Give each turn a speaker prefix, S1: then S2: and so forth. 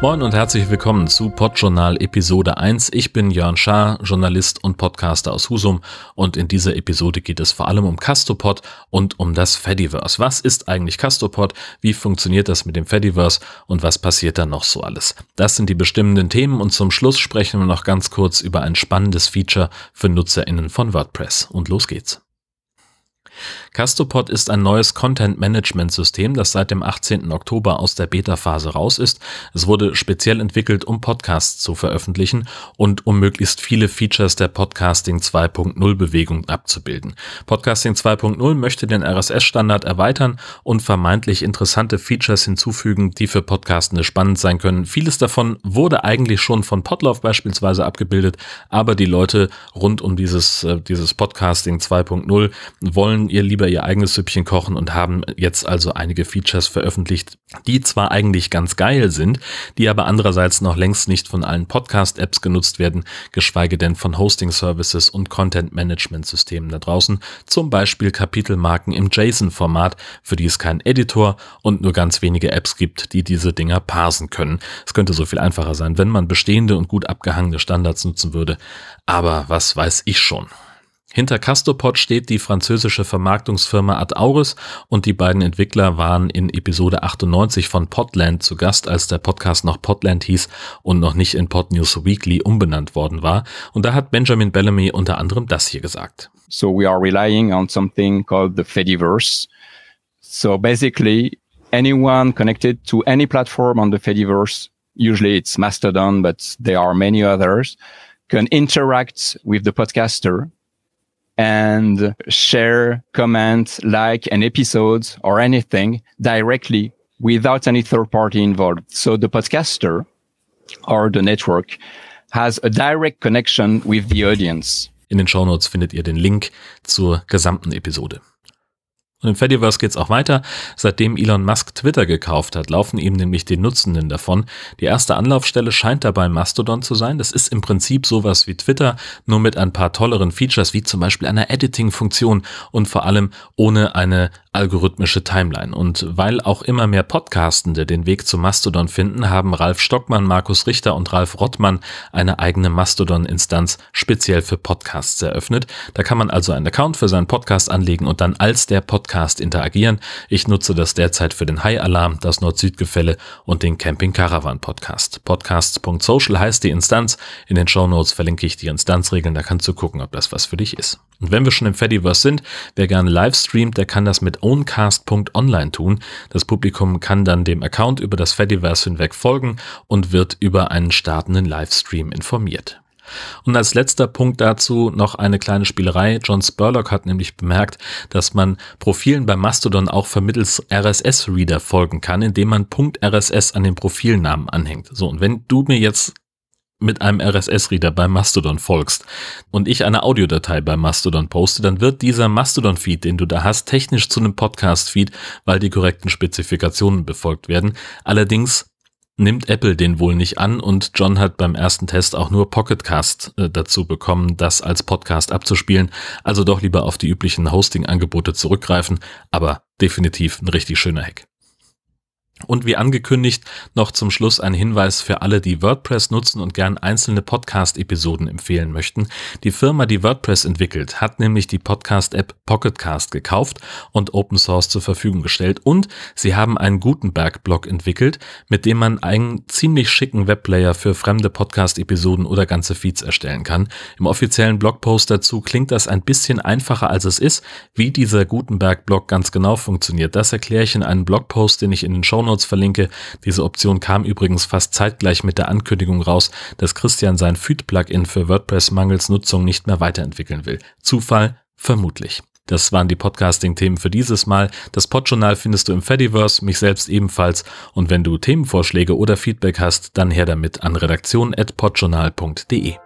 S1: Moin und herzlich willkommen zu Podjournal Episode 1. Ich bin Jörn Schaar, Journalist und Podcaster aus Husum und in dieser Episode geht es vor allem um Castopod und um das Fediverse. Was ist eigentlich Castopod? Wie funktioniert das mit dem Fediverse und was passiert da noch so alles? Das sind die bestimmenden Themen und zum Schluss sprechen wir noch ganz kurz über ein spannendes Feature für NutzerInnen von WordPress. Und los geht's. Castopod ist ein neues Content-Management-System, das seit dem 18. Oktober aus der Beta-Phase raus ist. Es wurde speziell entwickelt, um Podcasts zu veröffentlichen und um möglichst viele Features der Podcasting 2.0-Bewegung abzubilden. Podcasting 2.0 möchte den RSS-Standard erweitern und vermeintlich interessante Features hinzufügen, die für Podcastende spannend sein können. Vieles davon wurde eigentlich schon von Podlove beispielsweise abgebildet, aber die Leute rund um dieses, äh, dieses Podcasting 2.0 wollen ihr lieber ihr eigenes Süppchen kochen und haben jetzt also einige Features veröffentlicht, die zwar eigentlich ganz geil sind, die aber andererseits noch längst nicht von allen Podcast-Apps genutzt werden, geschweige denn von Hosting-Services und Content-Management-Systemen da draußen, zum Beispiel Kapitelmarken im JSON-Format, für die es keinen Editor und nur ganz wenige Apps gibt, die diese Dinger parsen können. Es könnte so viel einfacher sein, wenn man bestehende und gut abgehangene Standards nutzen würde, aber was weiß ich schon. Hinter Castopod steht die französische Vermarktungsfirma Ad Auris und die beiden Entwickler waren in Episode 98 von Podland zu Gast, als der Podcast noch Podland hieß und noch nicht in Podnews Weekly umbenannt worden war. Und da hat Benjamin Bellamy unter anderem das hier gesagt.
S2: So we are relying on something called the Fediverse. So basically anyone connected to any platform on the Fediverse, usually it's Mastodon, but there are many others, can interact with the podcaster and share, comment, like an episode or anything directly without any third party involved. So the podcaster or the network has a direct connection with the audience.
S1: In den Shownotes findet ihr den Link zur gesamten Episode. Und im Fediverse geht's auch weiter. Seitdem Elon Musk Twitter gekauft hat, laufen ihm nämlich die Nutzenden davon. Die erste Anlaufstelle scheint dabei Mastodon zu sein. Das ist im Prinzip sowas wie Twitter, nur mit ein paar tolleren Features, wie zum Beispiel einer Editing-Funktion und vor allem ohne eine algorithmische Timeline. Und weil auch immer mehr Podcastende den Weg zu Mastodon finden, haben Ralf Stockmann, Markus Richter und Ralf Rottmann eine eigene Mastodon-Instanz speziell für Podcasts eröffnet. Da kann man also einen Account für seinen Podcast anlegen und dann als der Podcast interagieren. Ich nutze das derzeit für den High Alarm, das Nord-Süd-Gefälle und den Camping Caravan Podcast. Podcasts.social heißt die Instanz. In den Show Notes verlinke ich die Instanzregeln, da kannst du gucken, ob das was für dich ist. Und wenn wir schon im Fediverse sind, wer gerne live streamt, der kann das mit owncast.online tun. Das Publikum kann dann dem Account über das Fediverse hinweg folgen und wird über einen startenden Livestream informiert. Und als letzter Punkt dazu noch eine kleine Spielerei. John Spurlock hat nämlich bemerkt, dass man Profilen bei Mastodon auch vermittels RSS-Reader folgen kann, indem man .rss an den Profilnamen anhängt. So, und wenn du mir jetzt mit einem RSS-Reader bei Mastodon folgst und ich eine Audiodatei bei Mastodon poste, dann wird dieser Mastodon-Feed, den du da hast, technisch zu einem Podcast-Feed, weil die korrekten Spezifikationen befolgt werden. Allerdings nimmt Apple den wohl nicht an und John hat beim ersten Test auch nur Pocketcast äh, dazu bekommen, das als Podcast abzuspielen. Also doch lieber auf die üblichen Hosting-Angebote zurückgreifen, aber definitiv ein richtig schöner Hack. Und wie angekündigt, noch zum Schluss ein Hinweis für alle, die WordPress nutzen und gern einzelne Podcast-Episoden empfehlen möchten. Die Firma, die WordPress entwickelt, hat nämlich die Podcast-App Pocketcast gekauft und Open Source zur Verfügung gestellt. Und sie haben einen Gutenberg-Blog entwickelt, mit dem man einen ziemlich schicken Webplayer für fremde Podcast-Episoden oder ganze Feeds erstellen kann. Im offiziellen Blogpost dazu klingt das ein bisschen einfacher, als es ist. Wie dieser Gutenberg-Blog ganz genau funktioniert, das erkläre ich in einem Blogpost, den ich in den Show Shownotes verlinke. Diese Option kam übrigens fast zeitgleich mit der Ankündigung raus, dass Christian sein Feed-Plugin für WordPress mangels Nutzung nicht mehr weiterentwickeln will. Zufall? Vermutlich. Das waren die Podcasting-Themen für dieses Mal. Das Podjournal findest du im Fediverse, mich selbst ebenfalls. Und wenn du Themenvorschläge oder Feedback hast, dann her damit an redaktion.podjournal.de.